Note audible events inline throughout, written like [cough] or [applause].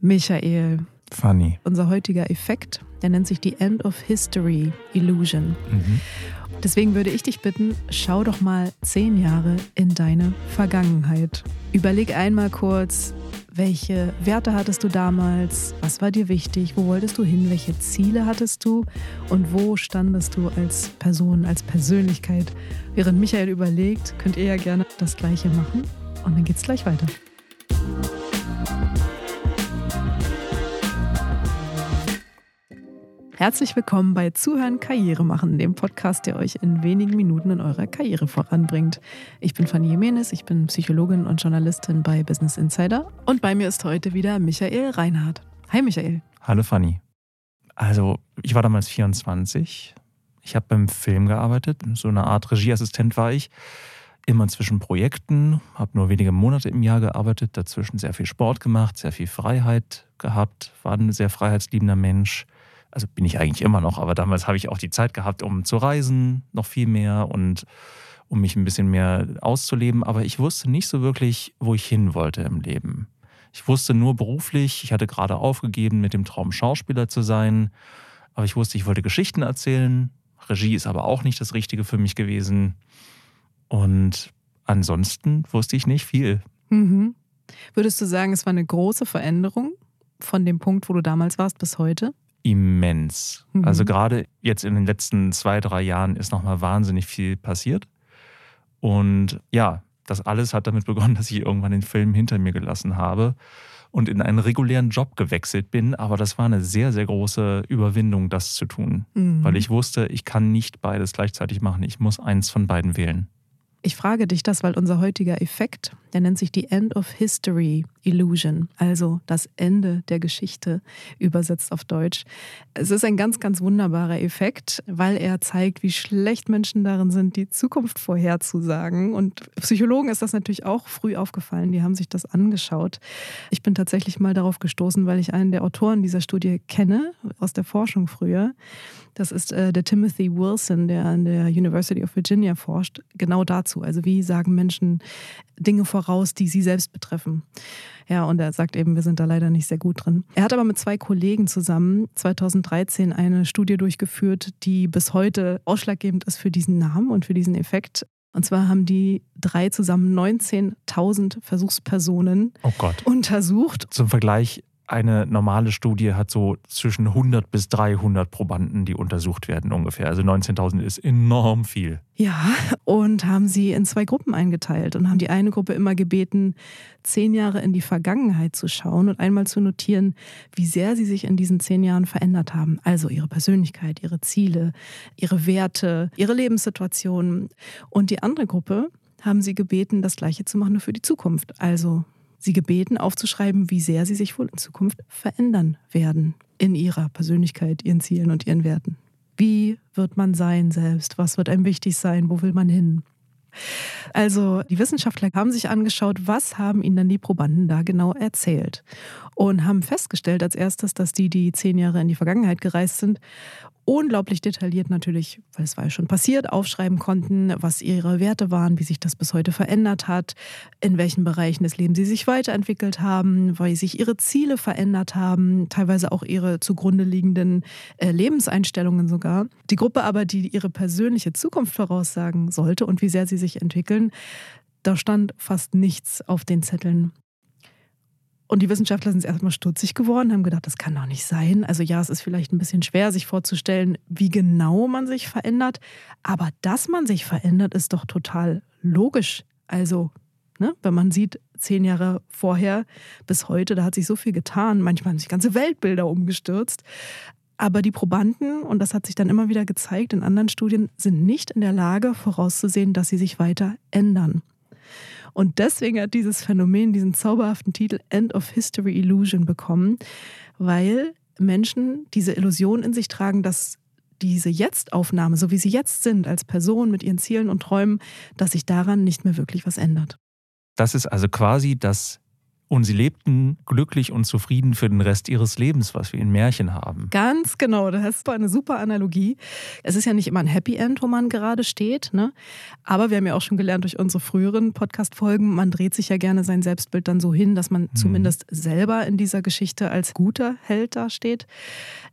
Michael. Funny. Unser heutiger Effekt, der nennt sich die End of History Illusion. Mhm. Deswegen würde ich dich bitten, schau doch mal zehn Jahre in deine Vergangenheit. Überleg einmal kurz, welche Werte hattest du damals? Was war dir wichtig? Wo wolltest du hin? Welche Ziele hattest du? Und wo standest du als Person, als Persönlichkeit? Während Michael überlegt, könnt ihr ja gerne das Gleiche machen. Und dann geht's gleich weiter. Herzlich willkommen bei Zuhören Karriere machen, dem Podcast, der euch in wenigen Minuten in eurer Karriere voranbringt. Ich bin Fanny Jimenez, ich bin Psychologin und Journalistin bei Business Insider und bei mir ist heute wieder Michael Reinhardt. Hi Michael. Hallo Fanny. Also, ich war damals 24. Ich habe beim Film gearbeitet, so eine Art Regieassistent war ich. Immer zwischen Projekten, habe nur wenige Monate im Jahr gearbeitet, dazwischen sehr viel Sport gemacht, sehr viel Freiheit gehabt, war ein sehr freiheitsliebender Mensch also bin ich eigentlich immer noch, aber damals habe ich auch die Zeit gehabt, um zu reisen, noch viel mehr und um mich ein bisschen mehr auszuleben. Aber ich wusste nicht so wirklich, wo ich hin wollte im Leben. Ich wusste nur beruflich, ich hatte gerade aufgegeben, mit dem Traum Schauspieler zu sein. Aber ich wusste, ich wollte Geschichten erzählen. Regie ist aber auch nicht das Richtige für mich gewesen. Und ansonsten wusste ich nicht viel. Mhm. Würdest du sagen, es war eine große Veränderung von dem Punkt, wo du damals warst, bis heute? Immens. Mhm. Also gerade jetzt in den letzten zwei, drei Jahren ist nochmal wahnsinnig viel passiert. Und ja, das alles hat damit begonnen, [laughs] dass ich irgendwann den Film hinter mir gelassen habe und in einen regulären Job gewechselt bin. Aber das war eine sehr, sehr große Überwindung, das zu tun. Mhm. Weil ich wusste, ich kann nicht beides gleichzeitig machen. Ich muss eins von beiden wählen. Ich frage dich das, weil unser heutiger Effekt, der nennt sich die End of History Illusion, also das Ende der Geschichte, übersetzt auf Deutsch. Es ist ein ganz, ganz wunderbarer Effekt, weil er zeigt, wie schlecht Menschen darin sind, die Zukunft vorherzusagen. Und Psychologen ist das natürlich auch früh aufgefallen, die haben sich das angeschaut. Ich bin tatsächlich mal darauf gestoßen, weil ich einen der Autoren dieser Studie kenne, aus der Forschung früher. Das ist äh, der Timothy Wilson, der an der University of Virginia forscht, genau dazu. Also wie sagen Menschen Dinge voraus, die sie selbst betreffen. Ja, und er sagt eben, wir sind da leider nicht sehr gut drin. Er hat aber mit zwei Kollegen zusammen 2013 eine Studie durchgeführt, die bis heute ausschlaggebend ist für diesen Namen und für diesen Effekt. Und zwar haben die drei zusammen 19.000 Versuchspersonen oh untersucht. Zum Vergleich, eine normale Studie hat so zwischen 100 bis 300 Probanden, die untersucht werden ungefähr. Also 19.000 ist enorm viel. Ja, und haben sie in zwei Gruppen eingeteilt und haben die eine Gruppe immer gebeten, zehn Jahre in die Vergangenheit zu schauen und einmal zu notieren, wie sehr sie sich in diesen zehn Jahren verändert haben. Also ihre Persönlichkeit, ihre Ziele, ihre Werte, ihre Lebenssituation. Und die andere Gruppe haben sie gebeten, das Gleiche zu machen nur für die Zukunft. Also sie gebeten, aufzuschreiben, wie sehr sie sich wohl in Zukunft verändern werden in ihrer Persönlichkeit, ihren Zielen und ihren Werten. Wie wird man sein selbst? Was wird einem wichtig sein? Wo will man hin? Also die Wissenschaftler haben sich angeschaut, was haben ihnen dann die Probanden da genau erzählt und haben festgestellt als erstes, dass die, die zehn Jahre in die Vergangenheit gereist sind, unglaublich detailliert natürlich, weil es war ja schon passiert, aufschreiben konnten, was ihre Werte waren, wie sich das bis heute verändert hat, in welchen Bereichen des Lebens sie sich weiterentwickelt haben, weil sich ihre Ziele verändert haben, teilweise auch ihre zugrunde liegenden äh, Lebenseinstellungen sogar. Die Gruppe aber, die ihre persönliche Zukunft voraussagen sollte und wie sehr sie sich entwickeln, da stand fast nichts auf den Zetteln. Und die Wissenschaftler sind erstmal stutzig geworden, haben gedacht, das kann doch nicht sein. Also ja, es ist vielleicht ein bisschen schwer, sich vorzustellen, wie genau man sich verändert. Aber dass man sich verändert, ist doch total logisch. Also, ne, wenn man sieht, zehn Jahre vorher bis heute, da hat sich so viel getan. Manchmal haben sich ganze Weltbilder umgestürzt. Aber die Probanden, und das hat sich dann immer wieder gezeigt in anderen Studien, sind nicht in der Lage vorauszusehen, dass sie sich weiter ändern. Und deswegen hat dieses Phänomen diesen zauberhaften Titel End of History Illusion bekommen, weil Menschen diese Illusion in sich tragen, dass diese Jetzt-Aufnahme, so wie sie jetzt sind, als Person mit ihren Zielen und Träumen, dass sich daran nicht mehr wirklich was ändert. Das ist also quasi das Und sie lebten glücklich und zufrieden für den Rest ihres Lebens, was wir in Märchen haben. Ganz genau, das ist eine super Analogie. Es ist ja nicht immer ein Happy End, wo man gerade steht, ne? Aber wir haben ja auch schon gelernt durch unsere früheren Podcast-Folgen, man dreht sich ja gerne sein Selbstbild dann so hin, dass man hm. zumindest selber in dieser Geschichte als guter Held dasteht.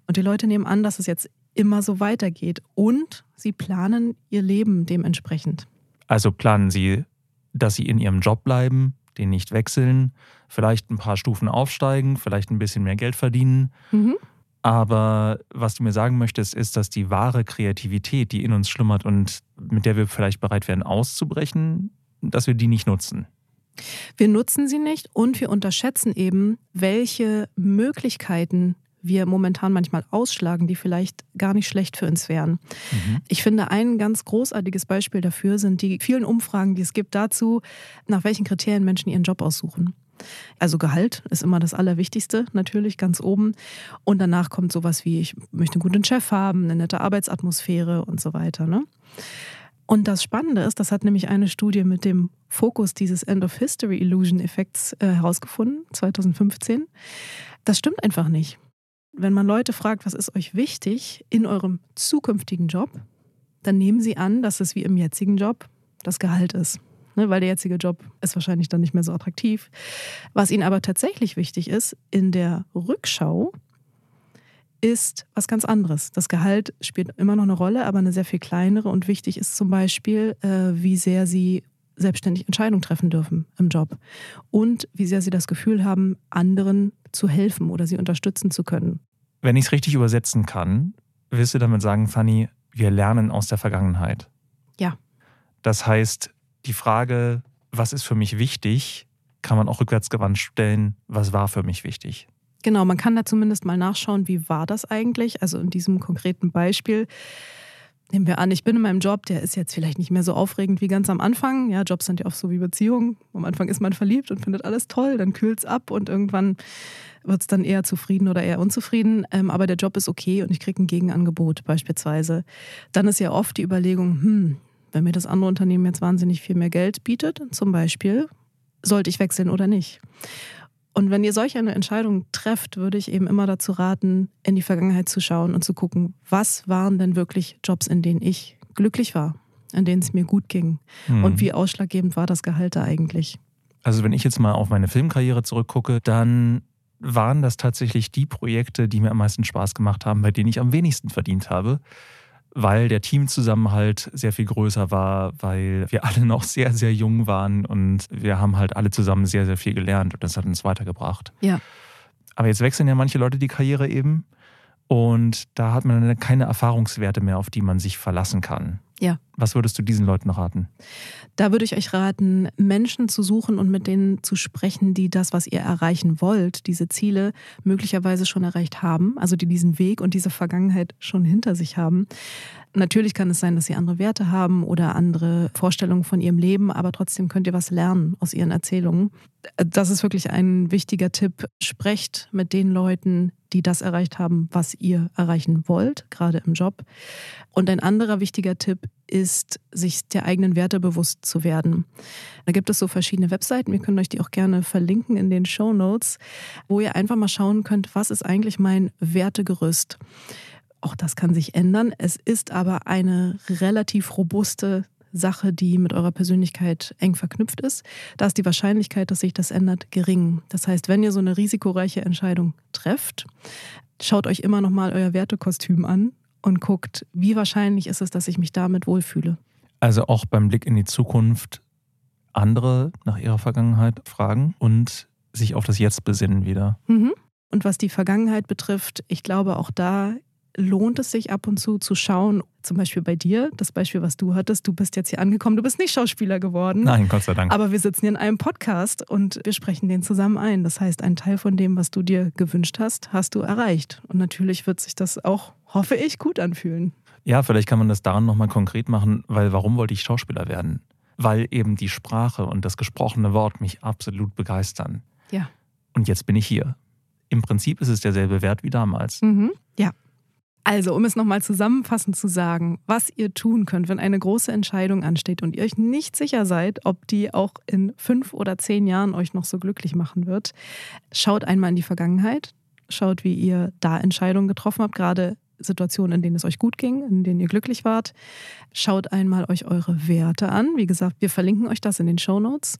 Und die Leute nehmen an, dass es jetzt immer so weitergeht. Und sie planen ihr Leben dementsprechend. Also planen sie, dass sie in ihrem Job bleiben, den nicht wechseln, vielleicht ein paar Stufen aufsteigen, vielleicht ein bisschen mehr Geld verdienen. Mhm. Aber was du mir sagen möchtest, ist, dass die wahre Kreativität, die in uns schlummert und mit der wir vielleicht bereit wären auszubrechen, dass wir die nicht nutzen. Wir nutzen sie nicht und wir unterschätzen eben, welche Möglichkeiten wir momentan manchmal ausschlagen, die vielleicht gar nicht schlecht für uns wären. Mhm. Ich finde, ein ganz großartiges Beispiel dafür sind die vielen Umfragen, die es gibt dazu, nach welchen Kriterien Menschen ihren Job aussuchen. Also Gehalt ist immer das Allerwichtigste, natürlich ganz oben. Und danach kommt sowas wie, ich möchte einen guten Chef haben, eine nette Arbeitsatmosphäre und so weiter. Ne? Und das Spannende ist, das hat nämlich eine Studie mit dem Fokus dieses End of History Illusion Effekts äh, herausgefunden, 2015. Das stimmt einfach nicht wenn man Leute fragt, was ist euch wichtig in eurem zukünftigen Job, dann nehmen sie an, dass es wie im jetzigen Job das Gehalt ist. Ne, weil der jetzige Job ist wahrscheinlich dann nicht mehr so attraktiv. Was ihnen aber tatsächlich wichtig ist, in der Rückschau ist was ganz anderes. Das Gehalt spielt immer noch eine Rolle, aber eine sehr viel kleinere. Und wichtig ist zum Beispiel, äh, wie sehr sie selbstständig Entscheidungen treffen dürfen im Job und wie sehr sie das Gefühl haben, anderen zu helfen oder sie unterstützen zu können. Wenn ich es richtig übersetzen kann, willst du damit sagen, Fanny, wir lernen aus der Vergangenheit. Ja. Das heißt, die Frage, was ist für mich wichtig, kann man auch rückwärtsgewandt stellen, was war für mich wichtig. Genau, man kann da zumindest mal nachschauen, wie war das eigentlich? Also in diesem konkreten Beispiel Nehmen wir an, ich bin in meinem Job, der ist jetzt vielleicht nicht mehr so aufregend wie ganz am Anfang. Ja, Jobs sind ja oft so wie Beziehungen. Am Anfang ist man verliebt und findet alles toll, dann kühlt es ab und irgendwann wird es dann eher zufrieden oder eher unzufrieden. Ähm, aber der Job ist okay und ich kriege ein Gegenangebot beispielsweise. Dann ist ja oft die Überlegung, hm, wenn mir das andere Unternehmen jetzt wahnsinnig viel mehr Geld bietet, zum Beispiel, sollte ich wechseln oder nicht? Und wenn ihr solch eine Entscheidung trefft, würde ich eben immer dazu raten, in die Vergangenheit zu schauen und zu gucken, was waren denn wirklich Jobs, in denen ich glücklich war, in denen es mir gut ging mhm. und wie ausschlaggebend war das Gehalt da eigentlich. Also wenn ich jetzt mal auf meine Filmkarriere zurückgucke, dann waren das tatsächlich die Projekte, die mir am meisten Spaß gemacht haben, bei denen ich am wenigsten verdient habe weil der Teamzusammenhalt sehr viel größer war, weil wir alle noch sehr, sehr jung waren und wir haben halt alle zusammen sehr, sehr viel gelernt und das hat uns weitergebracht. Ja. Aber jetzt wechseln ja manche Leute die Karriere eben und da hat man dann keine Erfahrungswerte mehr, auf die man sich verlassen kann. Ja. Was würdest du diesen Leuten raten? Da würde ich euch raten, Menschen zu suchen und mit denen zu sprechen, die das, was ihr erreichen wollt, diese Ziele möglicherweise schon erreicht haben, also die diesen Weg und diese Vergangenheit schon hinter sich haben. Natürlich kann es sein, dass sie andere Werte haben oder andere Vorstellungen von ihrem Leben, aber trotzdem könnt ihr was lernen aus ihren Erzählungen. Das ist wirklich ein wichtiger Tipp. Sprecht mit den Leuten, die das erreicht haben, was ihr erreichen wollt, gerade im Job. Und ein anderer wichtiger Tipp ist, sich der eigenen Werte bewusst zu werden. Da gibt es so verschiedene Webseiten, wir können euch die auch gerne verlinken in den Show Notes, wo ihr einfach mal schauen könnt, was ist eigentlich mein Wertegerüst. Auch das kann sich ändern. Es ist aber eine relativ robuste Sache, die mit eurer Persönlichkeit eng verknüpft ist. Da ist die Wahrscheinlichkeit, dass sich das ändert, gering. Das heißt, wenn ihr so eine risikoreiche Entscheidung trefft, schaut euch immer noch mal euer Wertekostüm an und guckt, wie wahrscheinlich ist es, dass ich mich damit wohlfühle. Also auch beim Blick in die Zukunft andere nach ihrer Vergangenheit fragen und sich auf das Jetzt besinnen wieder. Mhm. Und was die Vergangenheit betrifft, ich glaube, auch da lohnt es sich ab und zu zu schauen, zum Beispiel bei dir, das Beispiel, was du hattest, du bist jetzt hier angekommen, du bist nicht Schauspieler geworden. Nein, Gott sei Dank. Aber wir sitzen hier in einem Podcast und wir sprechen den zusammen ein. Das heißt, ein Teil von dem, was du dir gewünscht hast, hast du erreicht. Und natürlich wird sich das auch, hoffe ich, gut anfühlen. Ja, vielleicht kann man das daran nochmal konkret machen, weil warum wollte ich Schauspieler werden? Weil eben die Sprache und das gesprochene Wort mich absolut begeistern. Ja. Und jetzt bin ich hier. Im Prinzip ist es derselbe Wert wie damals. Mhm. Ja. Also, um es nochmal zusammenfassend zu sagen, was ihr tun könnt, wenn eine große Entscheidung ansteht und ihr euch nicht sicher seid, ob die auch in fünf oder zehn Jahren euch noch so glücklich machen wird, schaut einmal in die Vergangenheit, schaut, wie ihr da Entscheidungen getroffen habt, gerade Situationen, in denen es euch gut ging, in denen ihr glücklich wart. Schaut einmal euch eure Werte an. Wie gesagt, wir verlinken euch das in den Show Notes.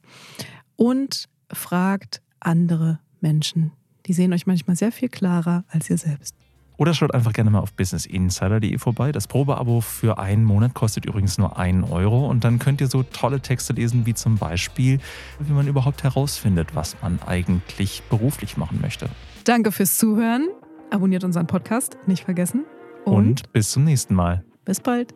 Und fragt andere Menschen. Die sehen euch manchmal sehr viel klarer als ihr selbst. Oder schaut einfach gerne mal auf businessinsider.de vorbei. Das Probeabo für einen Monat kostet übrigens nur einen Euro und dann könnt ihr so tolle Texte lesen, wie zum Beispiel, wie man überhaupt herausfindet, was man eigentlich beruflich machen möchte. Danke fürs Zuhören. Abonniert unseren Podcast, nicht vergessen. Und, und bis zum nächsten Mal. Bis bald.